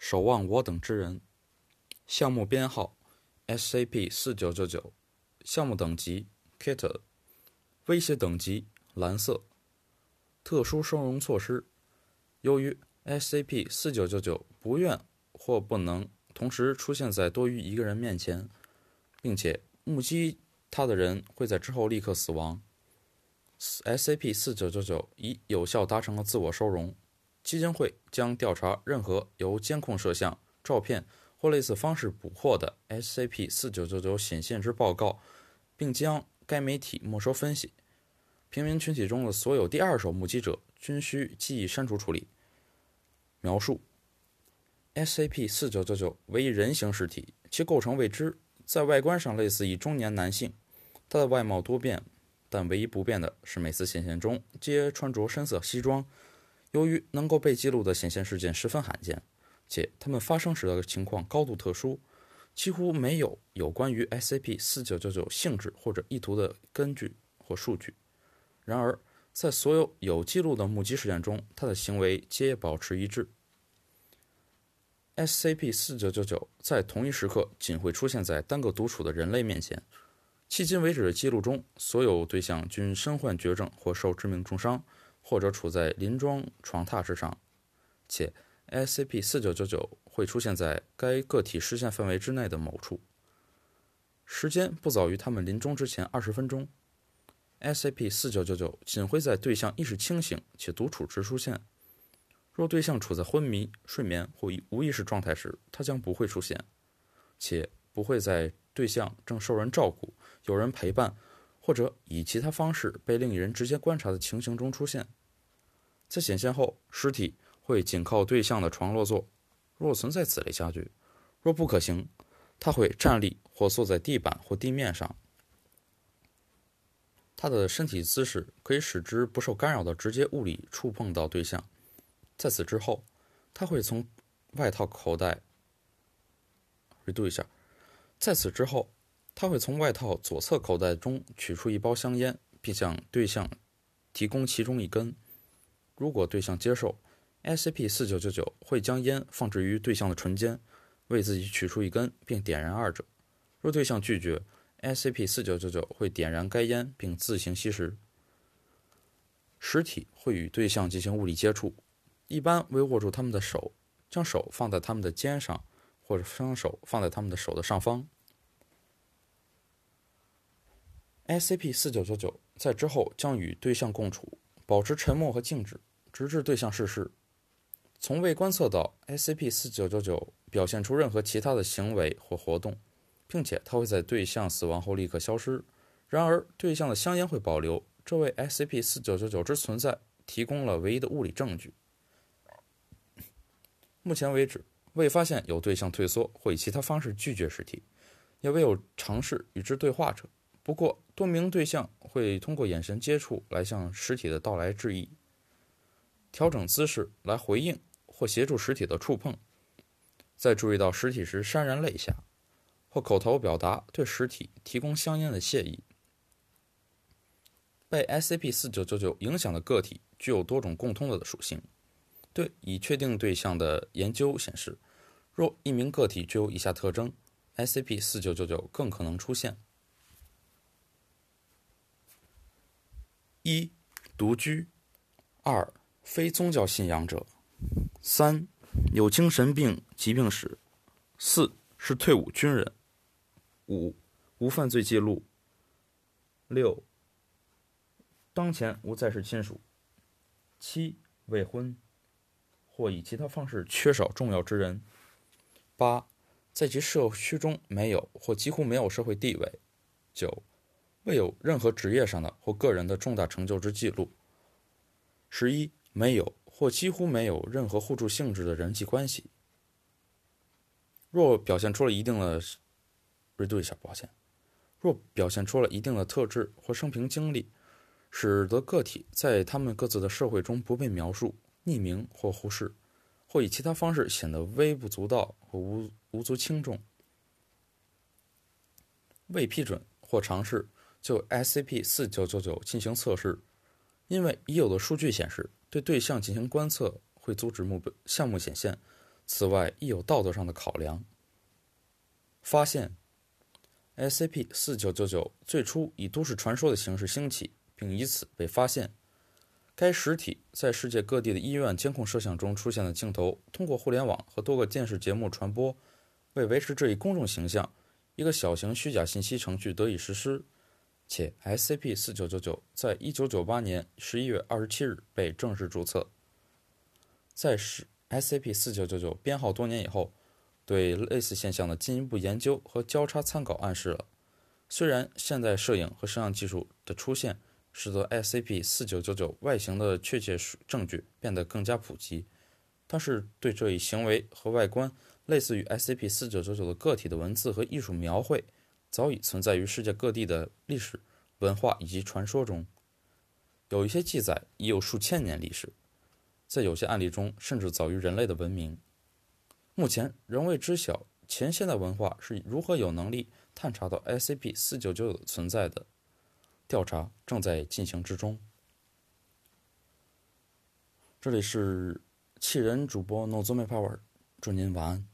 守望我等之人。项目编号：SCP 四九九九。项目等级：Kit。威胁等级：蓝色。特殊收容措施：由于 SCP 四九九九不愿或不能同时出现在多于一个人面前，并且目击他的人会在之后立刻死亡。SCP 四九九九已有效达成了自我收容。基金会将调查任何由监控摄像、照片或类似方式捕获的 SCP 四九九九显现之报告，并将该媒体没收分析。平民群体中的所有第二手目击者均需记忆删除处理。描述：SCP 四九九九为一人形尸体，其构成未知，在外观上类似一中年男性。他的外貌多变，但唯一不变的是每次显现中皆穿着深色西装。由于能够被记录的显现事件十分罕见，且它们发生时的情况高度特殊，几乎没有有关于 SCP-4999 性质或者意图的根据或数据。然而，在所有有记录的目击事件中，它的行为皆保持一致。SCP-4999 在同一时刻仅会出现在单个独处的人类面前。迄今为止的记录中，所有对象均身患绝症或受致命重伤。或者处在临终床榻之上，且 SCP-4999 会出现在该个体视线范围之内的某处，时间不早于他们临终之前二十分钟。SCP-4999 仅会在对象意识清醒且独处时出现，若对象处在昏迷、睡眠或无意识状态时，它将不会出现，且不会在对象正受人照顾、有人陪伴。或者以其他方式被另一人直接观察的情形中出现，在显现后，尸体会紧靠对象的床落座。若存在此类家具，若不可行，他会站立或坐在地板或地面上。他的身体姿势可以使之不受干扰的直接物理触碰到对象。在此之后，他会从外套口袋。redo 一下，在此之后。他会从外套左侧口袋中取出一包香烟，并向对象提供其中一根。如果对象接受，SCP-4999 会将烟放置于对象的唇间，为自己取出一根并点燃二者。若对象拒绝，SCP-4999 会点燃该烟并自行吸食。实体会与对象进行物理接触，一般为握住他们的手，将手放在他们的肩上，或者双手放在他们的手的上方。SCP-4999 在之后将与对象共处，保持沉默和静止，直至对象逝世。从未观测到 SCP-4999 表现出任何其他的行为或活动，并且它会在对象死亡后立刻消失。然而，对象的香烟会保留，这为 SCP-4999 之存在提供了唯一的物理证据。目前为止，未发现有对象退缩或以其他方式拒绝尸体，也未有尝试与之对话者。不过，多名对象会通过眼神接触来向实体的到来致意，调整姿势来回应或协助实体的触碰，在注意到实体时潸然泪下，或口头表达对实体提供相应的谢意。被 SCP-4999 影响的个体具有多种共通的属性。对已确定对象的研究显示，若一名个体具有以下特征，SCP-4999 更可能出现。一、独居；二、非宗教信仰者；三、有精神病疾病史；四、是退伍军人；五、无犯罪记录；六、当前无在世亲属；七、未婚或以其他方式缺少重要之人；八、在其社区中没有或几乎没有社会地位；九。未有任何职业上的或个人的重大成就之记录。十一，没有或几乎没有任何互助性质的人际关系。若表现出了一定的，redo 一下，抱歉。若表现出了一定的特质或生平经历，使得个体在他们各自的社会中不被描述、匿名或忽视，或以其他方式显得微不足道或无无足轻重。未批准或尝试。就 SCP-4999 进行测试，因为已有的数据显示，对对象进行观测会阻止目标项目显现，此外，亦有道德上的考量。发现：SCP-4999 最初以都市传说的形式兴起，并以此被发现。该实体在世界各地的医院监控摄像中出现的镜头，通过互联网和多个电视节目传播。为维持这一公众形象，一个小型虚假信息程序得以实施。且 SCP-4999 在1998年11月27日被正式注册。在使 SCP-4999 编号多年以后，对类似现象的进一步研究和交叉参考暗示了，虽然现代摄影和摄像技术的出现。使得 SCP-4999 外形的确切证据变得更加普及，但是对这一行为和外观类似于 SCP-4999 的个体的文字和艺术描绘，早已存在于世界各地的历史、文化以及传说中。有一些记载已有数千年历史，在有些案例中甚至早于人类的文明。目前仍未知晓前现代文化是如何有能力探查到 SCP-4999 存在的。调查正在进行之中。这里是气人主播 Nozomi Power，祝您晚安。